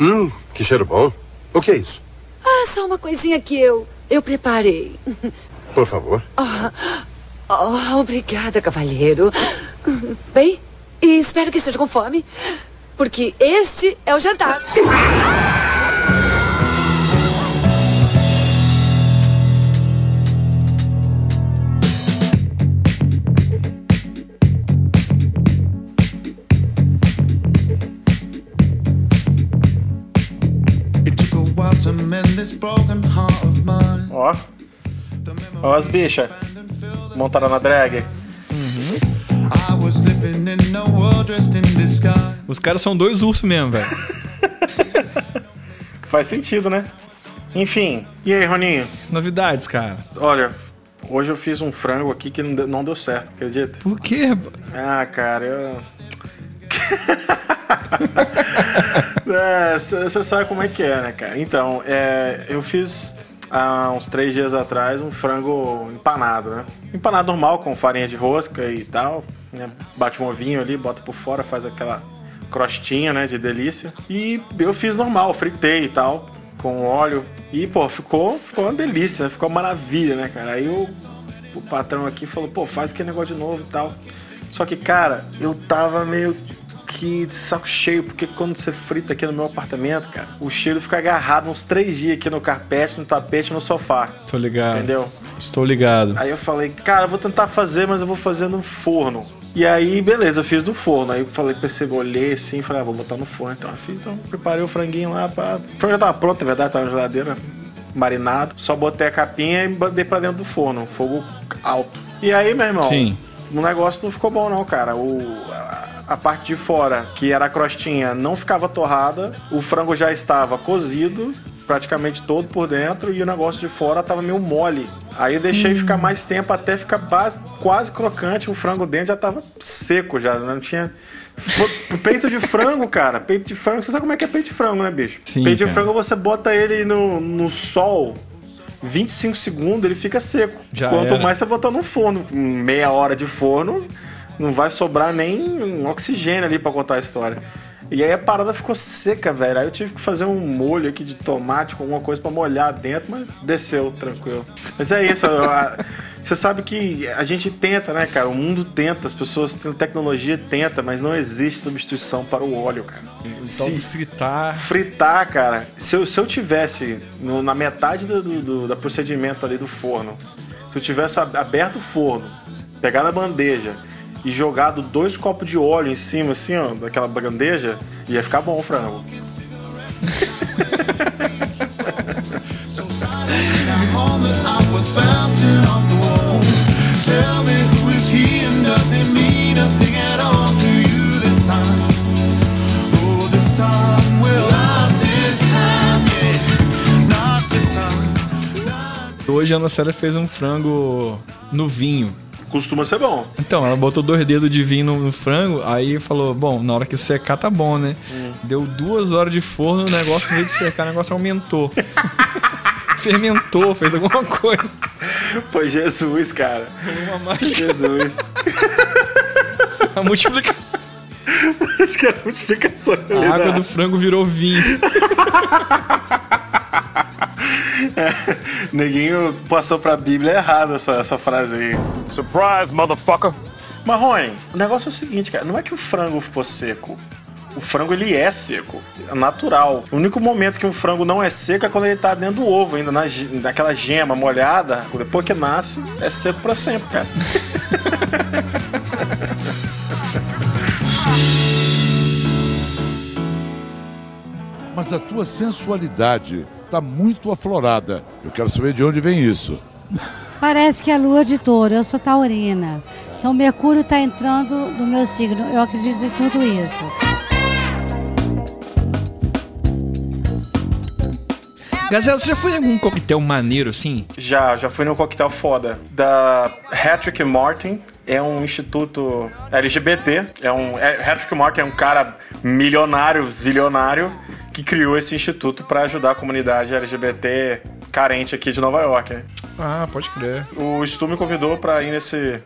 Hum, que cheiro bom. O que é isso? Ah, só uma coisinha que eu eu preparei. Por favor. Oh, oh, obrigada, cavalheiro. Bem, e espero que esteja com fome, porque este é o jantar. Ó. Ó as bichas. Montaram na drag. Os caras são dois ursos mesmo, velho. Faz sentido, né? Enfim. E aí, Roninho? Novidades, cara. Olha, hoje eu fiz um frango aqui que não deu, não deu certo, acredita? Por quê? Ah, cara, eu. Você sabe como é que é, né, cara? Então, é, eu fiz há uns três dias atrás um frango empanado, né? Empanado normal, com farinha de rosca e tal. Né? Bate um ovinho ali, bota por fora, faz aquela crostinha, né, de delícia. E eu fiz normal, fritei e tal, com óleo. E, pô, ficou, ficou uma delícia, ficou uma maravilha, né, cara? Aí o, o patrão aqui falou, pô, faz aquele negócio de novo e tal. Só que, cara, eu tava meio que saco cheio, porque quando você frita aqui no meu apartamento, cara, o cheiro fica agarrado uns três dias aqui no carpete, no tapete, no sofá. Tô ligado. Entendeu? Estou ligado. Aí eu falei, cara, eu vou tentar fazer, mas eu vou fazer no forno. E aí, beleza, eu fiz no forno. Aí eu falei, percebi, olhei assim, falei, ah, vou botar no forno. Então eu fiz, então preparei o franguinho lá, pra... o frango já tava pronto, na verdade, tava na geladeira, marinado. Só botei a capinha e botei pra dentro do forno, fogo alto. E aí, meu irmão, Sim. o negócio não ficou bom não, cara. O, a, parte de fora, que era a crostinha, não ficava torrada. O frango já estava cozido, praticamente todo por dentro, e o negócio de fora tava meio mole. Aí eu deixei ficar mais tempo até ficar base- quase crocante. O frango dentro já tava seco já, não tinha... Peito de frango, cara. Peito de frango, você sabe como é que é peito de frango, né, bicho? Sim, peito de cara. frango você bota ele no, no sol, 25 segundos, ele fica seco. Já Quanto era. mais você botar no forno, meia hora de forno, não vai sobrar nem oxigênio ali pra contar a história. E aí a parada ficou seca, velho. Aí eu tive que fazer um molho aqui de tomate com alguma coisa pra molhar dentro, mas desceu tranquilo. Mas é isso, você sabe que a gente tenta, né, cara? O mundo tenta, as pessoas têm tecnologia tenta, mas não existe substituição para o óleo, cara. Então, Se- fritar. fritar, cara. Se eu, se eu tivesse no- na metade do, do, do- procedimento ali do forno, se eu tivesse ab- aberto o forno, pegado a bandeja e jogado dois copos de óleo em cima, assim, ó, daquela bandeja, ia ficar bom o frango. Hoje a Ana Célia fez um frango no vinho. Costuma ser bom. Então, ela botou dois dedos de vinho no, no frango, aí falou, bom, na hora que secar tá bom, né? Deu duas horas de forno, o negócio, em vez de secar, o negócio aumentou. Fermentou, fez alguma coisa. Foi Jesus, cara. Uma mágica. Jesus. A multiplicação. Acho que era uma explicação. A água do frango virou vinho. Neguinho passou pra Bíblia errado essa, essa frase aí. Surprise, motherfucker. Marrone, o negócio é o seguinte, cara. Não é que o frango ficou seco. O frango, ele é seco. É natural. O único momento que um frango não é seco é quando ele tá dentro do ovo, ainda na, naquela gema molhada. Depois que nasce, é seco pra sempre, cara. Mas a tua sensualidade está muito aflorada. Eu quero saber de onde vem isso. Parece que é lua de touro, eu sou taurina. Então Mercúrio está entrando no meu signo. Eu acredito em tudo isso. Gazela, você já foi em algum coquetel maneiro assim? Já, já fui num coquetel foda. Da Patrick Martin. É um instituto LGBT. É um, é, Patrick Martin é um cara milionário, zilionário, que criou esse instituto para ajudar a comunidade LGBT carente aqui de Nova York. né? Ah, pode crer. O Stu me convidou para ir nesse,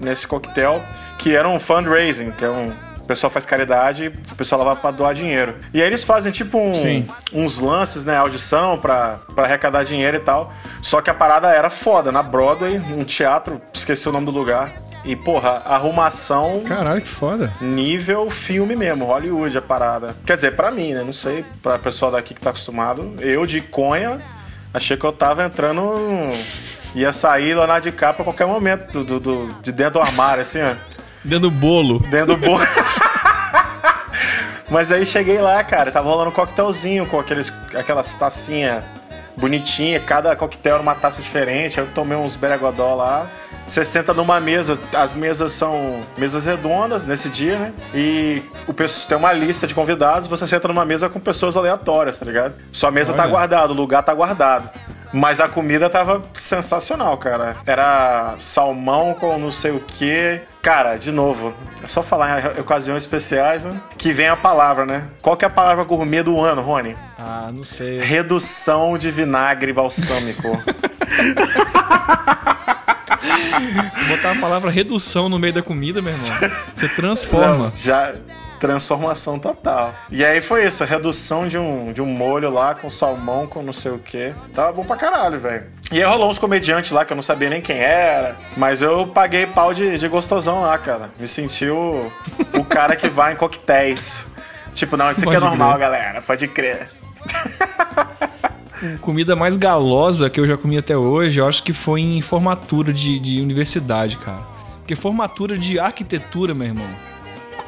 nesse coquetel, que era um fundraising, que é um O pessoal faz caridade, o pessoal lá vai pra doar dinheiro. E aí eles fazem tipo um- uns lances, né? Audição pra, pra arrecadar dinheiro e tal. Só que a parada era foda, na Broadway, um teatro, esqueci o nome do lugar. E, porra, arrumação Caralho, que foda. nível filme mesmo, Hollywood a parada. Quer dizer, pra mim, né? Não sei, pra pessoal daqui que tá acostumado. Eu, de conha, achei que eu tava entrando. Ia sair lá de capa a qualquer momento, do, do- do- de dentro do armário, assim, ó. Dentro do bolo. Dentro do bolo. Mas aí cheguei lá, cara, tava rolando um coquetelzinho com aqueles, aquelas tacinhas bonitinhas, cada coquetel era uma taça diferente. Aí eu tomei uns beregodó lá. Você senta numa mesa, as mesas são mesas redondas nesse dia, né? E o pessoal tem uma lista de convidados, você senta numa mesa com pessoas aleatórias, tá ligado? Sua mesa tá Olha. guardada, o lugar tá guardado. Mas a comida tava sensacional, cara. Era salmão com não sei o que. Cara, de novo, é só falar em ocasiões especiais, né? Que vem a palavra, né? Qual que é a palavra gourmet do ano, Rony? Ah, não sei. Redução de vinagre balsâmico. Se botar a palavra redução no meio da comida, meu irmão, você transforma. Não, já transformação total. E aí foi isso, a redução de um, de um molho lá com salmão, com não sei o que. Tava bom pra caralho, velho. E aí rolou uns comediantes lá que eu não sabia nem quem era, mas eu paguei pau de, de gostosão lá, cara. Me senti o, o cara que vai em coquetéis. Tipo, não, isso aqui é Pode normal, crer. galera, pode crer. Comida mais galosa que eu já comi até hoje, eu acho que foi em formatura de, de universidade, cara. Porque formatura de arquitetura, meu irmão.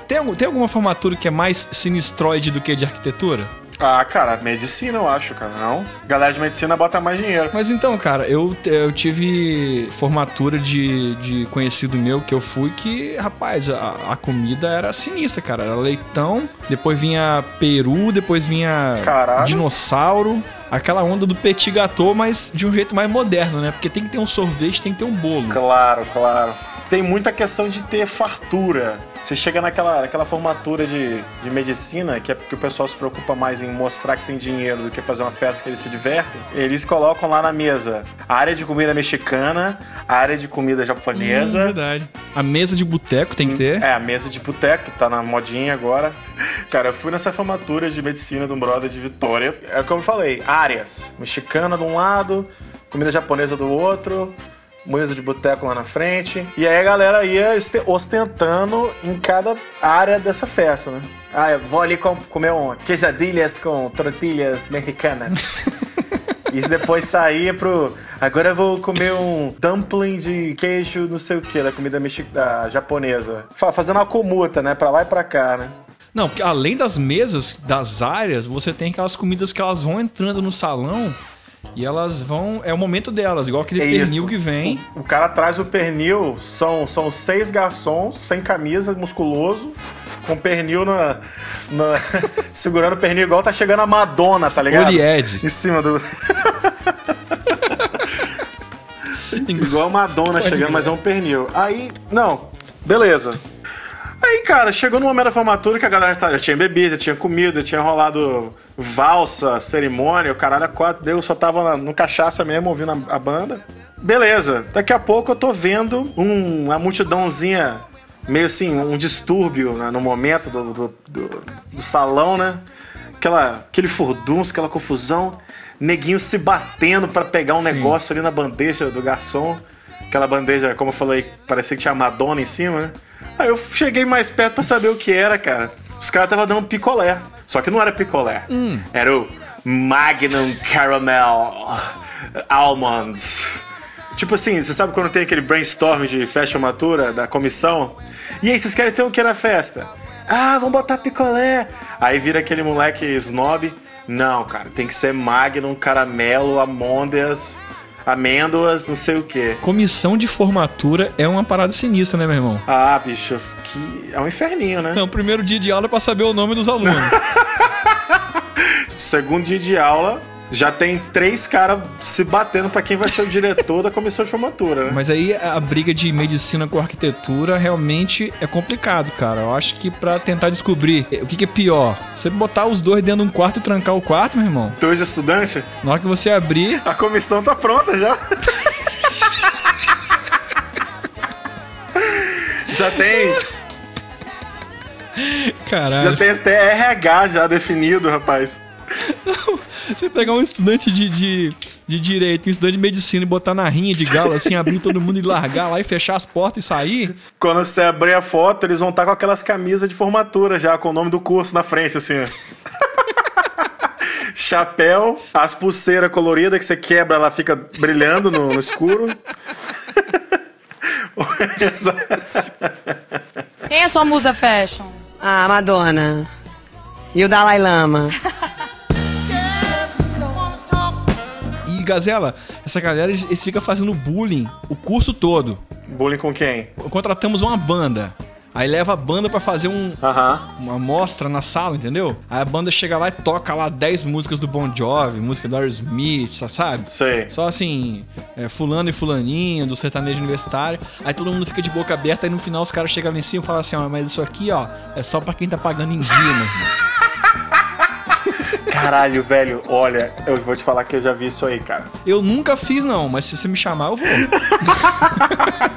Tem, tem alguma formatura que é mais sinistroide do que de arquitetura? Ah, cara, medicina eu acho, cara, não? Galera de medicina bota mais dinheiro. Mas então, cara, eu, eu tive formatura de, de conhecido meu que eu fui que, rapaz, a, a comida era sinistra, cara. Era leitão, depois vinha peru, depois vinha Caralho. dinossauro. Aquela onda do petit gâteau, mas de um jeito mais moderno, né? Porque tem que ter um sorvete, tem que ter um bolo. Claro, claro. Tem muita questão de ter fartura. Você chega naquela, naquela formatura de, de medicina, que é porque o pessoal se preocupa mais em mostrar que tem dinheiro do que fazer uma festa que eles se divertem. Eles colocam lá na mesa a área de comida mexicana, a área de comida Hum, japonesa. verdade. A mesa de boteco tem que ter. É, a mesa de boteco, que tá na modinha agora. Cara, eu fui nessa formatura de medicina de um brother de Vitória. É como eu falei, áreas. Mexicana de um lado, comida japonesa do outro, mesa de boteco lá na frente. E aí a galera ia ostentando em cada área dessa festa, né? Ah, eu vou ali com- comer um quesadilhas com tortilhas mexicanas. Isso depois saía pro. Agora eu vou comer um dumpling de queijo, não sei o que, da comida mexi... da japonesa. Fa- Fazendo uma comuta, né? Pra lá e pra cá, né? Não, porque além das mesas, das áreas, você tem aquelas comidas que elas vão entrando no salão e elas vão. É o momento delas, igual aquele É pernil isso. que vem. O cara traz o pernil, são, são seis garçons, sem camisa, musculoso, com pernil na. na- segurando o pernil igual tá chegando a Madonna, tá ligado? Olied. Em cima do. Igual a Madonna Pode chegando, mas é um pernil. Aí, não, beleza. Aí, cara, chegou no momento da formatura que a galera tá- já tinha bebida, tinha comida, tinha rolado valsa, cerimônia, o caralho a quatro, deu, só tava no cachaça mesmo, ouvindo a, a banda. Beleza, daqui a pouco eu tô vendo um- uma multidãozinha, meio assim, um distúrbio né, no momento do, do, do- do salão, né? Aquela, aquele furdunço, aquela confusão, neguinho se batendo pra pegar um Sim. negócio ali na bandeja do garçom. Aquela bandeja, como eu falei, parecia que tinha Madonna em cima, né? Aí eu cheguei mais perto pra saber o que era, cara. Os caras estavam dando picolé. Só que não era picolé. Era o Magnum Caramel Almonds. Tipo assim, você sabe quando tem aquele brainstorm de festa matura da comissão? E aí, vocês querem ter o que na festa? Ah, vamos botar picolé. Aí vira aquele moleque snob. Não, cara, tem que ser Magnum, caramelo, amôndeas, amêndoas, não sei o que. Comissão de formatura é uma parada sinistra, né, meu irmão? Ah, bicho, que é um inferninho, né? Não, o primeiro dia de aula é pra saber o nome dos alunos. Segundo dia de aula, já tem três caras se batendo pra quem vai ser o diretor da comissão de formatura, né? Mas aí a briga de medicina com arquitetura realmente é complicado, cara. Eu acho que pra tentar descobrir o que, que é pior, você botar os dois dentro de um quarto e trancar o quarto, meu irmão. Dois estudantes, Na hora que você abrir, a comissão tá pronta já. já tem. Caralho. Já tem até RH já definido, rapaz. Você pegar um estudante de, de, de direito, um estudante de medicina e botar na rinha de galo, assim, abrir todo mundo e largar lá e fechar as portas e sair. Quando você abrir a foto, eles vão estar com aquelas camisas de formatura já, com o nome do curso na frente, assim. Chapéu, as pulseiras coloridas que você quebra, ela fica brilhando no, no escuro. Quem é sua musa fashion? Ah, Madonna. E o Dalai Lama. Gazela, essa galera, eles, eles ficam fazendo bullying o curso todo. Bullying com quem? Contratamos uma banda. Aí leva a banda pra fazer um, uma mostra na sala, entendeu? Aí a banda chega lá e toca lá 10 músicas do Bon Jovi, música do Aerosmith, sa- sabe? Sei. Só assim, é, fulano e fulaninho, do sertanejo universitário. Aí todo mundo fica de boca aberta e no final os caras chegam lá em cima e falam assim, ó, mas isso aqui, ó, é só pra quem tá pagando em dia, meu irmão. Caralho, velho, olha, eu vou te falar que eu já vi isso aí, cara. Eu nunca fiz, não, mas se você me chamar, eu vou.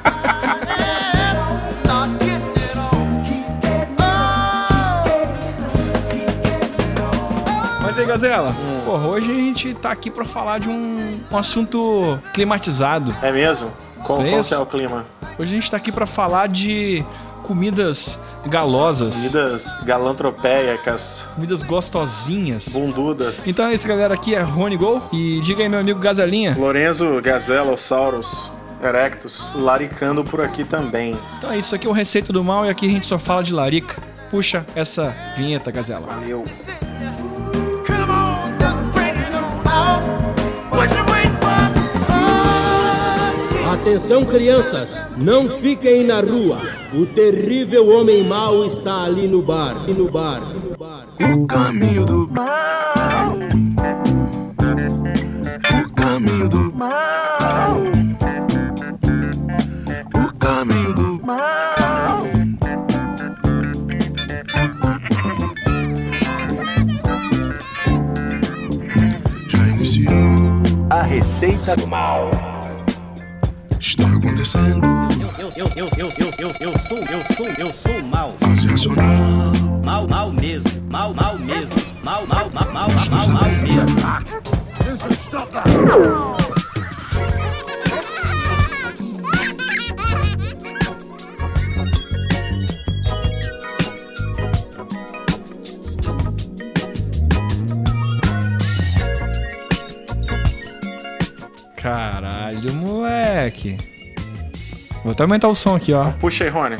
Mas aí, Gazela, porra, hoje a gente tá aqui pra falar de um, um assunto climatizado. É mesmo? Como, É que é o clima? Hoje a gente tá aqui pra falar de comidas galosas, Comidas galantropeicas, comidas gostosinhas. bundudas. Então é isso, galera. Aqui é Rony Gol. E diga aí, meu amigo Gazelinha. Lorenzo Gazelosaurus Erectus laricando por aqui também. Então é isso aqui é o Receita do Mal e aqui a gente só fala de larica. Puxa essa vinheta, Gazela. Valeu. Atenção, crianças, não fiquem na rua. O terrível homem mau está ali no bar. No bar. No bar. O caminho do mal. O caminho do mal. O caminho do mal. Já iniciou. A receita do mal. Está acontecendo. Eu, eu, eu, eu, eu, eu, eu sou, eu sou, eu sou mal. Fase racional. Mal, mal mesmo. Mal, mal mesmo. Mal, mal, mal, mal, mal, mal mesmo. Caralho, moleque. Vou até aumentar o som aqui, ó. Puxa aí, Rony.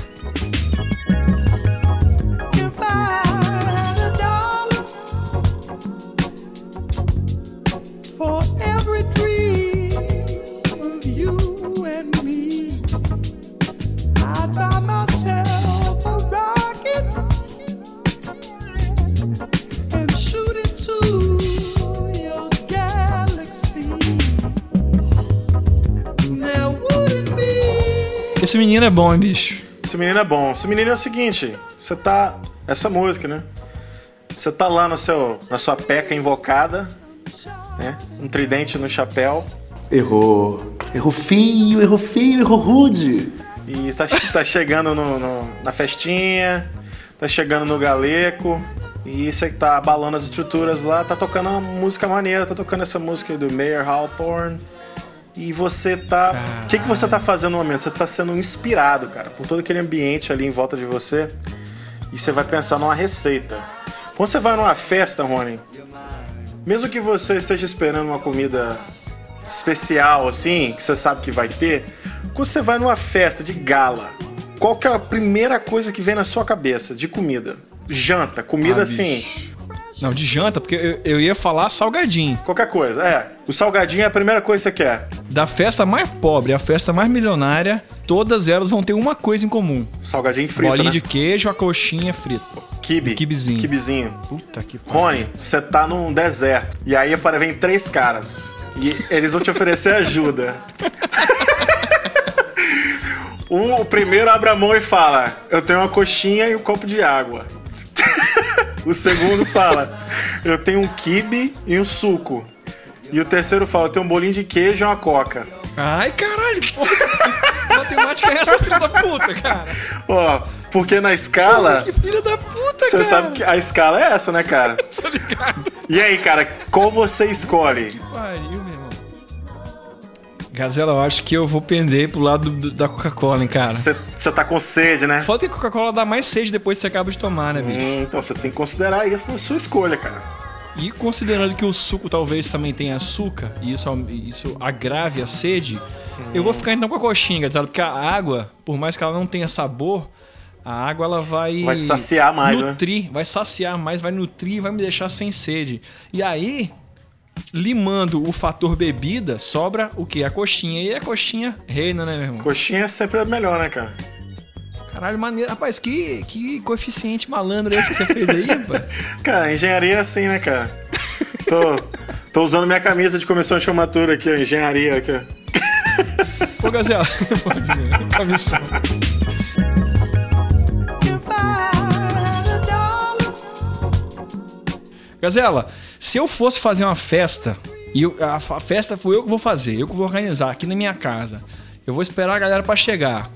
Esse menino é bom, hein, bicho. Esse menino é bom. Esse menino é o seguinte: você tá. Essa música, né? Você tá lá no seu, na sua peca invocada, né? Um tridente no chapéu. Errou. Errou feio, errou feio, errou rude. E tá, tá chegando no, no- na festinha, tá chegando no galeco. E você tá abalando as estruturas lá, tá tocando uma música maneira, tá tocando essa música do Mayer Hawthorne. E você tá. O que, que você tá fazendo no momento? Você tá sendo inspirado, cara, por todo aquele ambiente ali em volta de você. E você vai pensar numa receita. Quando você vai numa festa, Rony, mesmo que você esteja esperando uma comida especial, assim, que você sabe que vai ter, quando você vai numa festa de gala, qual que é a primeira coisa que vem na sua cabeça de comida? Janta, comida Ah, assim, bicho. Não, de janta, porque eu, eu ia falar salgadinho. qualquer coisa. É, o salgadinho é a primeira coisa que você quer. Da festa mais pobre à festa mais milionária, todas elas vão ter uma coisa em comum. Salgadinho frito, Bolinha né? de queijo, a coxinha frita. Kibe. Kibizinho. Kibizinho. Puta que pariu. Rony, você tá num deserto. E aí vem três caras. E eles vão te oferecer ajuda. Um, o primeiro abre a mão e fala: Eu tenho uma coxinha e um copo de água. o segundo fala: Eu tenho um kibe e um suco. E o terceiro fala: Eu tenho um bolinho de queijo e uma coca. Ai, caralho. Porra. Que matemática é essa, filha da puta, cara? Ó, porque na escala. Que filha da puta. Você cara. sabe que a escala é essa, né, cara? Tô ligado. E aí, cara, qual você escolhe? Pariu, meu irmão. Gazela, eu acho que eu vou pender pro lado do- da Coca-Cola, hein, cara. Você tá com sede, né? Foda que a Coca-Cola dá mais sede depois que você acaba de tomar, né, bicho? Hum, então você tem que considerar isso na sua escolha, cara. E considerando que o suco talvez também tenha açúcar, e isso, isso agrave a sede, eu vou ficar então com a coxinha, Gazela, porque a água, por mais que ela não tenha sabor, a água ela vai. Vai saciar mais, né? nutrir, Vai saciar mais, vai nutrir e vai me deixar sem sede. E aí, limando o fator bebida, sobra o quê? A coxinha. E a coxinha reina, né, meu irmão? Coxinha é sempre a melhor, né, cara? Caralho, maneiro. Rapaz, que, que coeficiente malandro esse que você fez aí, rapaz? Cara, engenharia é assim, né, cara? Tô, tô usando minha camisa de comissão de formatura aqui, ó, engenharia aqui, ó. Ô, Gazela, pode ir. Tá missão. Gazela, se eu fosse fazer uma festa, e eu- a, a festa foi eu que vou fazer, eu que vou organizar aqui na minha casa, eu vou esperar a galera pra chegar.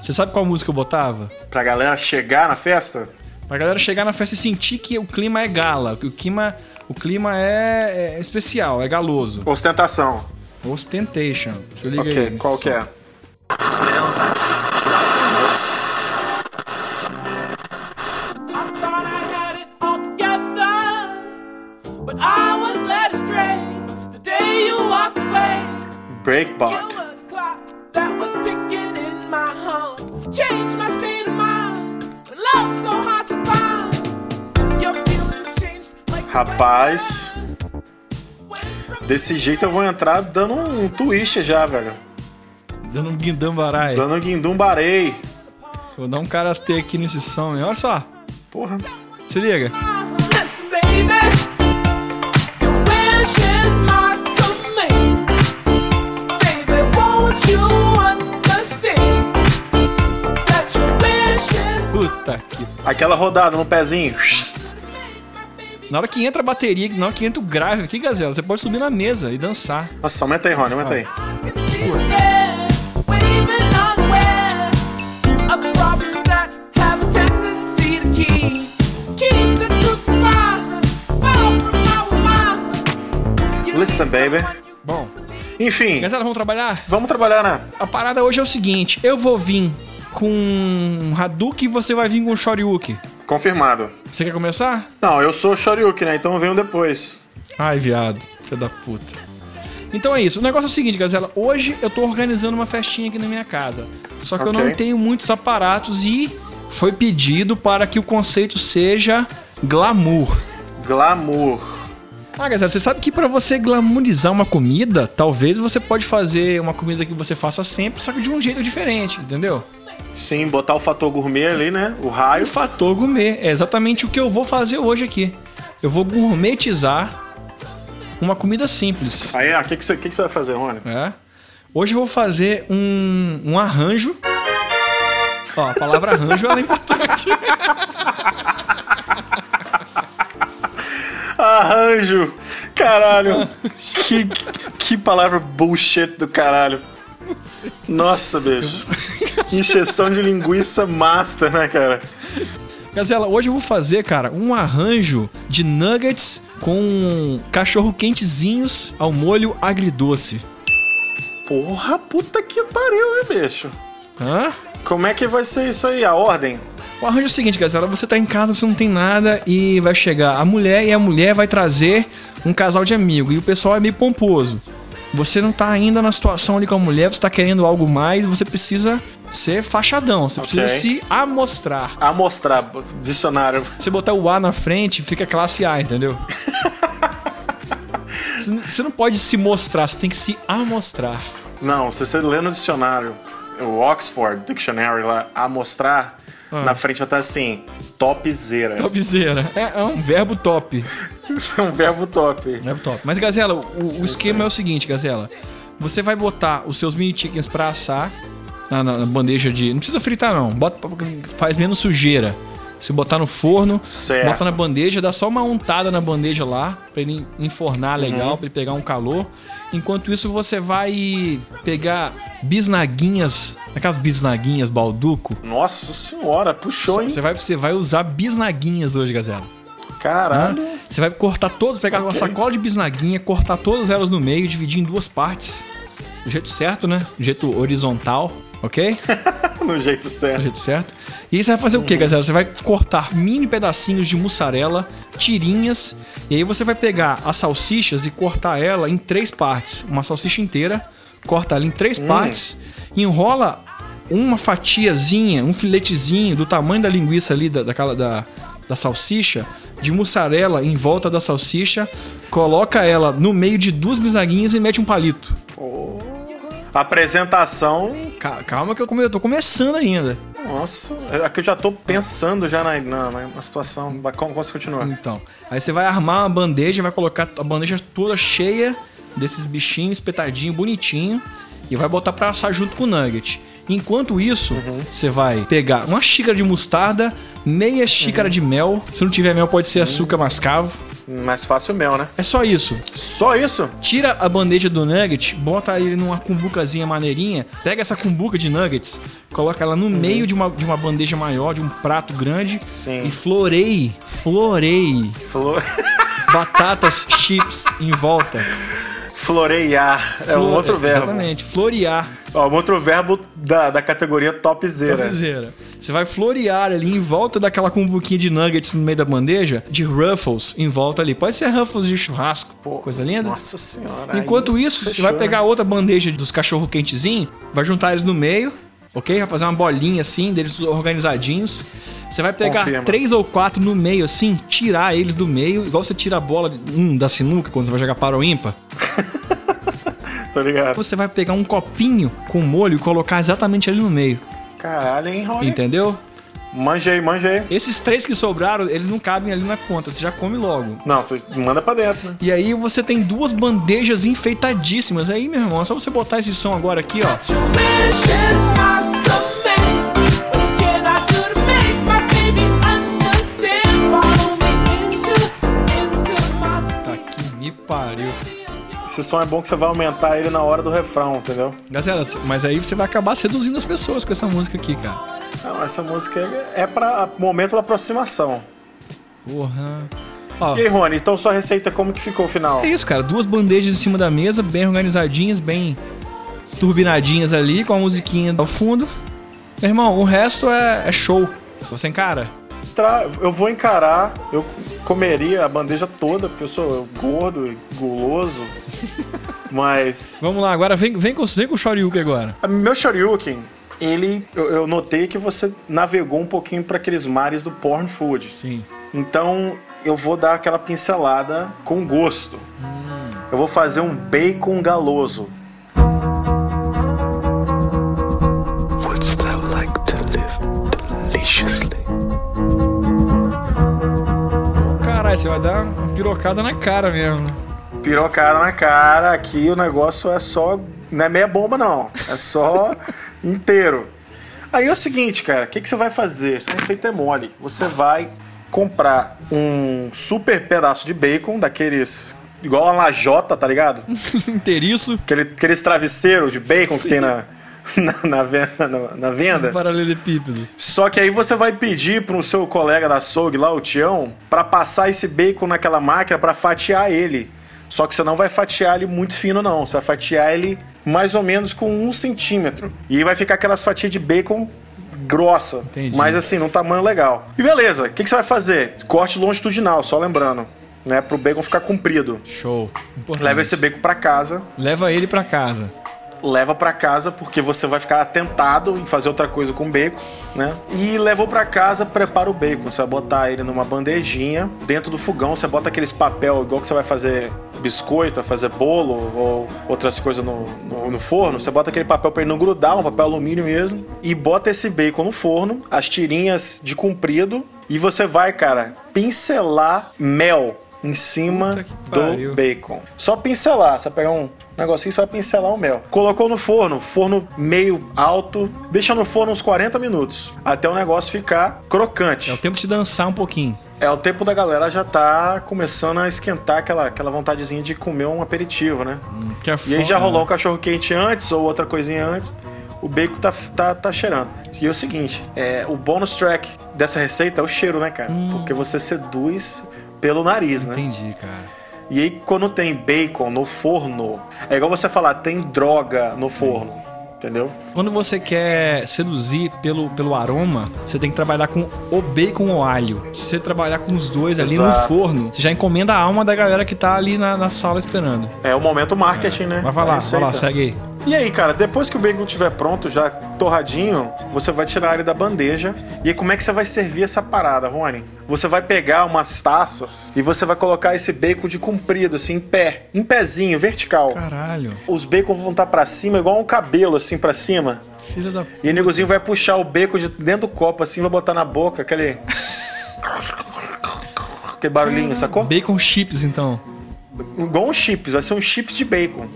Você sabe qual música eu botava? Pra galera chegar na festa? Pra galera chegar na festa e sentir que o clima é gala, que o clima, o clima é, é especial, é galoso. Ostentação. Ostentation. Se liga Ok, aí. qual que é? Changed like Rapaz. Desse jeito eu vou entrar dando um twist já, velho. Dando um guindambarai. Dando um guindumbarei. Vou dar um karatê aqui nesse som, hein? Olha só. Porra. Se liga. Listen, baby, Aquela rodada no pezinho. Na hora que entra a bateria, na hora que entra o grave aqui, Gazela, você pode subir na mesa e dançar. Nossa, aumenta aí, Rony, aumenta aí. Listen, baby. Bom. Enfim. Gazela, vamos trabalhar? Vamos trabalhar, né? A parada hoje é o seguinte: eu vou vir com Hadouken e você vai vir com Shoryuken. Confirmado. Você quer começar? Não, eu sou Shoryuken, né? Então eu venho depois. Ai, viado. Filho da puta. Então é isso. O negócio é o seguinte, Gazela. Hoje eu tô organizando uma festinha aqui na minha casa. Só que eu Ok. não tenho muitos aparatos e foi pedido para que o conceito seja glamour. Glamour. Ah, Gazela, você sabe que para você glamourizar uma comida, talvez você pode fazer uma comida que você faça sempre, só que de um jeito diferente, entendeu? Sim, botar o fator gourmet ali, né? O raio. O fator gourmet é exatamente o que eu vou fazer hoje aqui. Eu vou gourmetizar uma comida simples. Aí, o que, que, você, que, que você vai fazer, Rony? É. Hoje eu vou fazer um, um arranjo. Ó, a palavra arranjo é importante. Arranjo! Caralho! que, que palavra bullshit do caralho. Nossa, bicho. Encheção de linguiça master, né, cara? Gazela, hoje eu vou fazer, cara, um arranjo de nuggets com cachorro quentezinhos ao molho agridoce. Porra, puta que pariu, hein, bicho? Hã? Como é que vai ser isso aí? A ordem? O arranjo é o seguinte, Gazela, você tá em casa, você não tem nada e vai chegar a mulher e a mulher vai trazer um casal de amigo e o pessoal é meio pomposo. Você não tá ainda na situação ali com a mulher, você tá querendo algo mais, você precisa ser fachadão, você precisa Ok. se amostrar. Amostrar, dicionário. Você botar o A na frente, fica classe A, entendeu? Você não- pode se mostrar, você tem que se amostrar. Não, se você ler no dicionário, o Oxford Dictionary lá, amostrar, Ah. na frente vai estar assim, topzera. Topzera. É, é um verbo top. Isso é um verbo top. Verbo top. Mas, Gazela, o, o esquema é o seguinte, Gazela. Você vai botar os seus mini chickens pra assar na, na- bandeja de... Não precisa fritar, não. Bota, faz menos sujeira. Você botar no forno, Certo. bota na bandeja, dá só uma untada na bandeja lá, pra ele enfornar legal, Uhum. pra ele pegar um calor. Enquanto isso, você vai pegar bisnaguinhas, aquelas bisnaguinhas balduco. Nossa senhora, puxou, hein? Você vai, você vai usar bisnaguinhas hoje, Gazela. Caralho. Você vai cortar todos, pegar uma Ok. sacola de bisnaguinha, cortar todas elas no meio, dividir em duas partes. Do jeito certo, né? Do jeito horizontal, ok? no jeito certo. jeito certo. E aí você vai fazer o que, galera? Você vai cortar mini pedacinhos de mussarela, tirinhas, e aí você vai pegar as salsichas e cortar ela em três partes. Uma salsicha inteira, corta ela em três partes, enrola uma fatiazinha, um filetezinho do tamanho da linguiça ali, da, daquela, da, da salsicha, de mussarela em volta da salsicha, coloca ela no meio de duas bisnaguinhas e mete um palito. Apresentação. Ca- Calma que eu, come- eu tô começando ainda. Nossa, é que eu já tô pensando já na, na, na situação. Como posso continuar? Então, aí você vai armar uma bandeja, vai colocar a bandeja toda cheia desses bichinhos espetadinho, bonitinho, e vai botar pra assar junto com o nugget. Enquanto isso, você vai pegar uma xícara de mostarda, meia xícara de mel. Se não tiver mel, pode ser açúcar mascavo. Mais fácil o mel, né? É só isso. Só isso? Tira a bandeja do nugget, bota ele numa cumbucazinha maneirinha, pega essa cumbuca de nuggets, coloca ela no meio de uma, de uma bandeja maior, de um prato grande, Sim. e floreie, floreie Flor... batatas chips em volta. Floreiar. É um outro verbo. Exatamente, florear. Ó, um outro verbo da, da categoria topzera. Topzera. Você vai florear ali em volta daquela cumbuquinha de nuggets no meio da bandeja, de ruffles em volta ali. Pode ser ruffles de churrasco, coisa linda. Nossa senhora. Enquanto aí isso, você fechou, vai né? pegar outra bandeja dos cachorro quentezinho, vai juntar eles no meio, ok? Vai fazer uma bolinha assim, deles organizadinhos. Você vai pegar Confirma. três ou quatro no meio assim, tirar eles do meio, igual você tira a bola hum, da sinuca quando você vai jogar para o ímpar. Tô ligado. Você vai pegar um copinho com molho e colocar exatamente ali no meio. Caralho, hein, Rony? Entendeu? Manjei, manjei. Esses três que sobraram, eles não cabem ali na conta, você já come logo. Não, você manda pra dentro, né? E aí você tem duas bandejas enfeitadíssimas. Aí, meu irmão, é só você botar esse som agora aqui, ó. Tá que me pariu. Esse som é bom que você vai aumentar ele na hora do refrão, entendeu? Galera, mas aí você vai acabar seduzindo as pessoas com essa música aqui, cara. Não, essa música é pra momento da aproximação. Porra. Ó, E aí, Rony, então sua receita como que ficou o final? é isso, cara. Duas bandejas em cima da mesa, bem organizadinhas, bem turbinadinhas ali, com a musiquinha ao fundo. Meu irmão, o resto é, é show. Você encara? Tra- Eu vou encarar, eu comeria a bandeja toda, porque eu sou gordo e guloso. Mas Vamos lá, agora vem, vem, com, vem com o Shoryuken agora. meu Shoryuken, ele, eu, eu notei que você navegou um pouquinho para aqueles mares do porn food. Sim. Então eu vou dar aquela pincelada com gosto. Eu vou fazer um bacon galoso. Você vai dar uma pirocada na cara mesmo. Pirocada na cara, aqui o negócio é só. Não é meia bomba, não. É só inteiro. Aí é o seguinte, cara, o que, que você vai fazer? Essa receita é mole. Você vai comprar um super pedaço de bacon, daqueles. Igual a lajota, tá ligado? Inteiriço. Aquele, aqueles travesseiros de bacon que tem na, na, na venda, na- na venda. Paralelepípedo. Só que aí você vai pedir pro seu colega da açougue lá, o Tião, pra passar esse bacon naquela máquina pra fatiar ele. Só que você não vai fatiar ele muito fino, não. Você vai fatiar ele mais ou menos com um centímetro. E vai ficar aquelas fatias de bacon grossa. Entendi. Mas assim, num tamanho legal. E beleza, o que, que você vai fazer? Corte longitudinal, só lembrando. Né, pro bacon ficar comprido. Show. Importante. Leva esse bacon pra casa. Leva ele pra casa. Leva pra casa porque você vai ficar atentado em fazer outra coisa com o bacon, né? E levou pra casa, prepara o bacon. Você vai botar ele numa bandejinha, dentro do fogão, você bota aqueles papel igual que você vai fazer biscoito, vai fazer bolo ou outras coisas no, no, no forno. Você bota aquele papel pra ele não grudar, um papel alumínio mesmo, e bota esse bacon no forno, as tirinhas de comprido, e você vai, cara, pincelar mel em cima do bacon. Só pincelar, só pegar um negocinho e só pincelar o mel. Colocou no forno, forno meio alto, deixa no forno uns 40 minutos, até o negócio ficar crocante. É o tempo de dançar um pouquinho. É o tempo da galera já tá começando a esquentar aquela, aquela vontadezinha de comer um aperitivo, né? Que é E aí já rolou né? um cachorro quente antes ou outra coisinha antes. O bacon tá, tá, tá cheirando. E é o seguinte, é, o bônus track dessa receita é o cheiro, né, cara? Porque você seduz pelo nariz, né? Entendi, cara. E aí quando tem bacon no forno, é igual você falar, tem droga no forno. Entendeu? Quando você quer seduzir pelo, pelo aroma, você tem que trabalhar com o bacon ou alho. Se você trabalhar com os dois ali no Exato. forno, você já encomenda a alma da galera que tá ali na, na sala esperando. É o momento marketing, né? Mas vai lá, vai lá, receita. segue aí. E aí, cara, depois que o bacon estiver pronto, já torradinho, você vai tirar ele da bandeja. E aí, como é que você vai servir essa parada, Rony? Você vai pegar umas taças e você vai colocar esse bacon de comprido, assim, em pé, em pezinho, vertical. Caralho. Os bacon vão estar pra cima, igual um cabelo, assim, pra cima. Filha da. E o negozinho vai puxar o bacon de dentro do copo, assim, vai botar na boca, aquele. aquele barulhinho, sacou? Bacon chips, então. Igual um chips, vai ser um chips de bacon.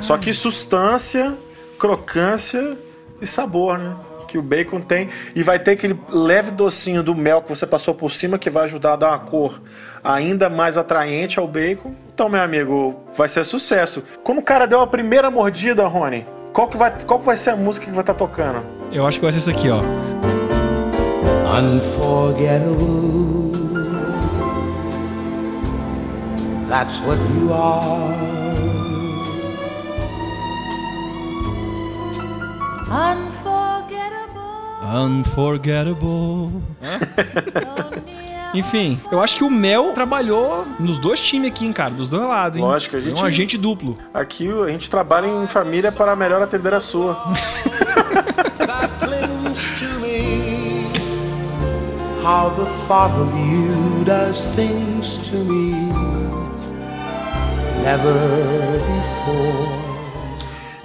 Só que substância, crocância e sabor, né? Que o bacon tem. E vai ter aquele leve docinho do mel que você passou por cima que vai ajudar a dar uma cor ainda mais atraente ao bacon. Então, meu amigo, vai ser sucesso. Quando o cara deu a primeira mordida, Rony, qual que vai, qual que vai ser a música que vai estar tocando? Eu acho que vai ser isso aqui, ó. Unforgettable. That's what you are. Unforgettable. Enfim, eu acho que o Mel trabalhou nos dois times aqui, hein, cara, dos dois lados, hein? Lógico, a gente- É um agente duplo. Aqui a gente trabalha em família para melhor atender a sua. clings to me. How the thought of you does things to me. Never before.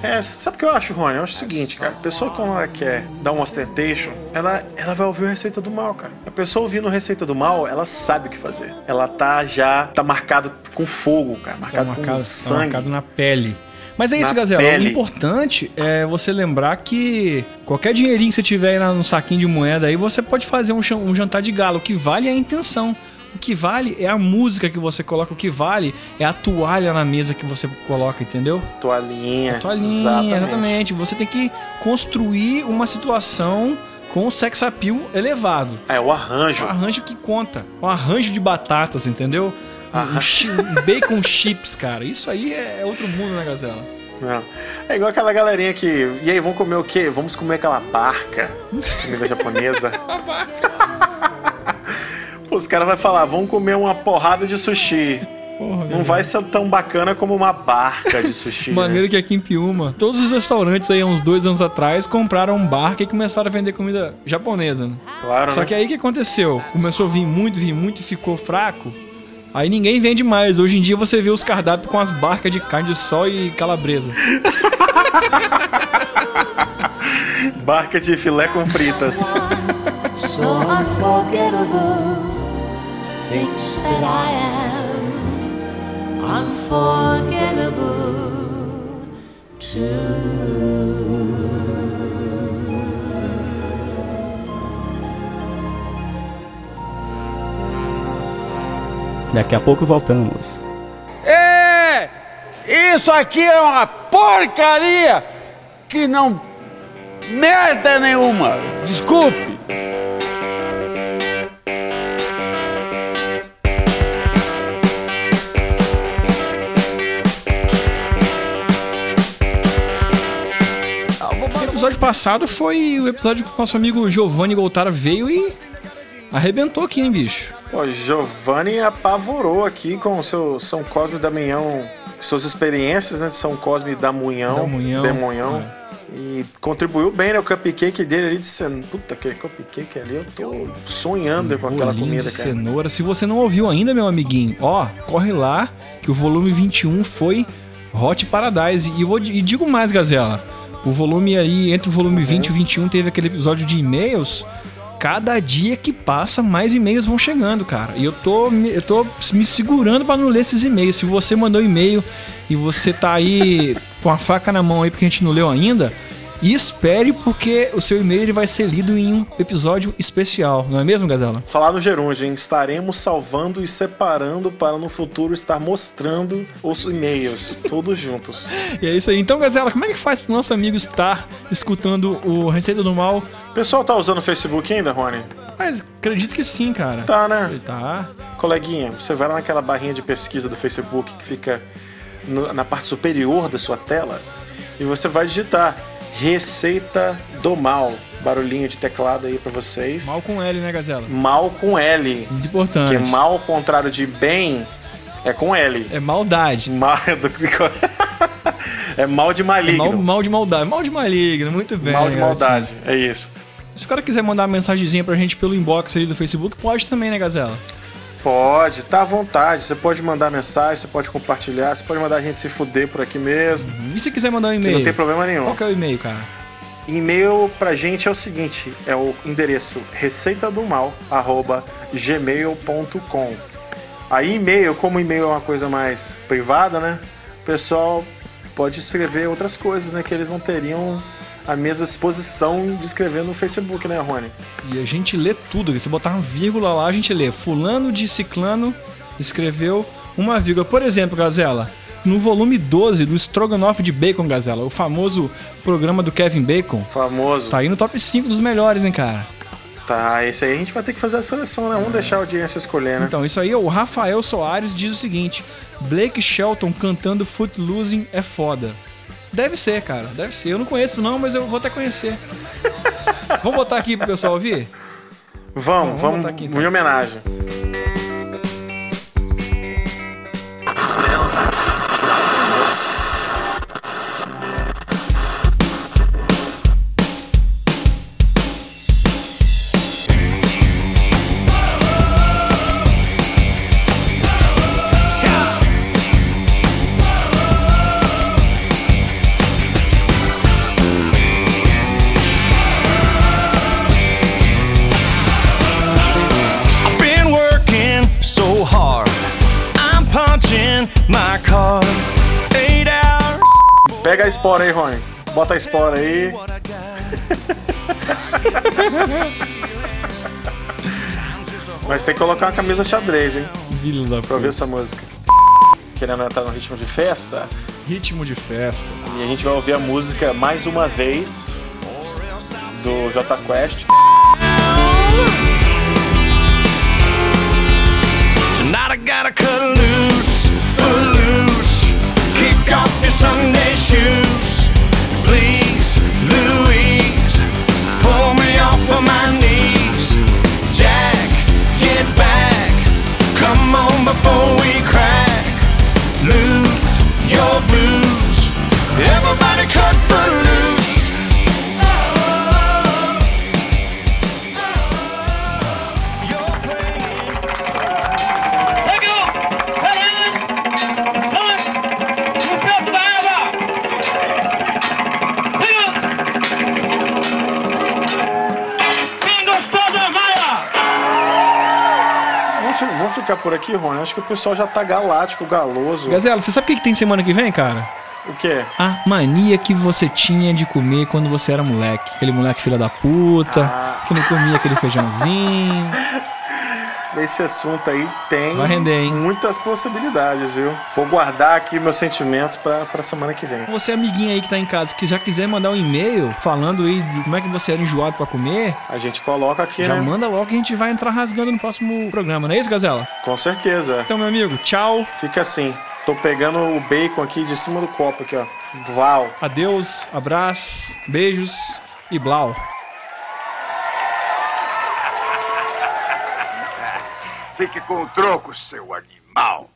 É, sabe o que eu acho, Rony? Eu acho o seguinte, cara. A pessoa quando ela quer dar um ostentation, ela, ela vai ouvir o Receita do Mal, cara. A pessoa ouvindo Receita do Mal, ela sabe o que fazer. Ela tá já, tá marcado com fogo, cara. Tá Marcado marcado, com tá sangue. marcado na pele. Mas é isso, Gazela. pele. O importante é você lembrar que qualquer dinheirinho que você tiver aí no saquinho de moeda aí, você pode fazer um, um jantar de galo. O que vale é a intenção. O que vale é a música que você coloca. O que vale é a toalha na mesa que você coloca, entendeu? Toalhinha. Toalhinha, exatamente. Você tem que construir uma situação com sex appeal elevado. É, o arranjo. O arranjo que conta. Um arranjo de batatas, entendeu? Um, chi- bacon chips, cara. Isso aí é outro mundo, né, Gazela? Não. É igual aquela galerinha que. E aí, vamos comer o quê? Vamos comer aquela barca. Comida japonesa. Pô, Os caras vão falar, vamos comer uma porrada de sushi. Não vai ser tão bacana como uma barca de sushi. né? Maneiro que aqui em Piuma, todos os restaurantes aí, há uns dois anos atrás, compraram um barco e começaram a vender comida japonesa, né? Claro, Só né? que aí o que aconteceu? Começou a vir muito, vir muito e ficou fraco. Aí ninguém vende mais. Hoje em dia você vê os cardápios com as barcas de carne de sol e calabresa. Barca de filé com fritas. So unforgettable. Thinks that I am unforgettable Daqui a pouco voltamos. É! Isso aqui é uma porcaria que não merda nenhuma. Desculpe. Passado foi o episódio que o nosso amigo Giovanni Goltara veio e arrebentou aqui, hein, bicho? Pô, Giovanni apavorou aqui com o seu São Cosme e Damião, suas experiências né, de São Cosme e Damunhão. Damunhão, Demunhão. E contribuiu bem, né? O cupcake dele ali disse, puta, aquele cupcake ali, eu tô sonhando com aquela comida, de cara. cenoura. Se você não ouviu ainda, meu amiguinho, ó, corre lá que o volume 21 foi Hot Paradise. E, vou, e digo mais, Gazela. O volume aí, entre o volume 20 e o 21, teve aquele episódio de e-mails. cada dia que passa, mais e-mails vão chegando, cara. E eu tô, me- eu tô me segurando pra não ler esses e-mails. Se você mandou e-mail e você tá aí com a faca na mão aí porque a gente não leu ainda, espere porque o seu e-mail ele vai ser lido em um episódio especial, não é mesmo, Gazela? Falar no Gerunde, hein? Estaremos salvando e separando para no futuro estar mostrando os e-mails, todos juntos. E é isso aí. Então, Gazela, como é que faz pro nosso amigo estar escutando o Receita do Mal? O pessoal tá usando o Facebook ainda, Rony? Mas acredito que sim, cara. Tá, né? Tá. Coleguinha, você vai lá naquela barrinha de pesquisa do Facebook que fica no- na parte superior da sua tela e você vai digitar Receita do Mal. Barulhinho de teclado aí pra vocês. Mal com L, né, Gazela? Mal com L. Muito importante. Porque mal ao contrário de bem é com L. É maldade. Mal, é mal de É maligno. mal, mal de maldade. Mal de maligno, muito bem. Mal de garotinho. maldade, é isso. Se o cara quiser mandar uma mensagenzinha pra gente pelo inbox ali do Facebook, pode também, né, Gazela? Pode, tá à vontade. Você pode mandar mensagem, você pode compartilhar, você pode mandar a gente se fuder por aqui mesmo. E se quiser mandar um e-mail? não tem problema nenhum. Qual que é o e-mail, cara? E-mail pra gente é o seguinte: é o endereço receitadomal@gmail.com. Aí e-mail, como e-mail é uma coisa mais privada, né? O pessoal pode escrever outras coisas, né? Que eles não teriam a mesma disposição de escrever no Facebook, né, Rony? E a gente lê tudo. Se botar uma vírgula lá, a gente lê. Fulano de Ciclano escreveu uma vírgula. Por exemplo, Gazela, no volume 12 do Stroganoff de Bacon, Gazela, o famoso programa do Kevin Bacon, Famoso. tá aí no top 5 dos melhores, hein, cara? Tá, esse aí a gente vai ter que fazer a seleção, né? Vamos deixar a audiência escolher, né? Então, isso aí, o Rafael Soares diz o seguinte: Blake Shelton cantando Footloosing é foda. Deve ser, cara, deve ser. Eu não conheço, não, mas eu vou até conhecer. vamos botar aqui pro pessoal ouvir? Vamos, vamos vamos, botar aqui, então. em homenagem. Pega a espora aí, Rony. Bota a espora aí. Mas tem que colocar uma camisa xadrez, hein? Da Pra ouvir essa música. Querendo entrar no ritmo de festa. Ritmo de festa. E a gente vai ouvir a música mais uma vez do J Quest. Tonight I gotta cut loose, footloose. Kick off your Sunday shoes. Please, Louise, pull me off of my knees. Jack, get back. Come on before we crack. Lose your blues. Everybody cut footloose. Por aqui, Rony. Acho que o pessoal já tá galáctico, galoso. Gazela, você sabe o que, que tem semana que vem, cara? O quê? A mania que você tinha de comer quando você era moleque. Aquele moleque filha da puta, Ah. que não comia aquele feijãozinho. Esse assunto aí tem render, muitas possibilidades, viu? Vou guardar aqui meus sentimentos pra, pra semana que vem. Você, amiguinho aí que tá em casa, que já quiser mandar um e-mail falando aí de como é que você era enjoado pra comer, A gente coloca aqui, já né? manda logo que a gente vai entrar rasgando no próximo programa, não é isso, Gazela? Com certeza. Então, meu amigo, tchau. Fica assim. Tô pegando o bacon aqui de cima do copo aqui, ó. Val. Adeus, abraço, beijos e blau. Fique com o troco, seu animal.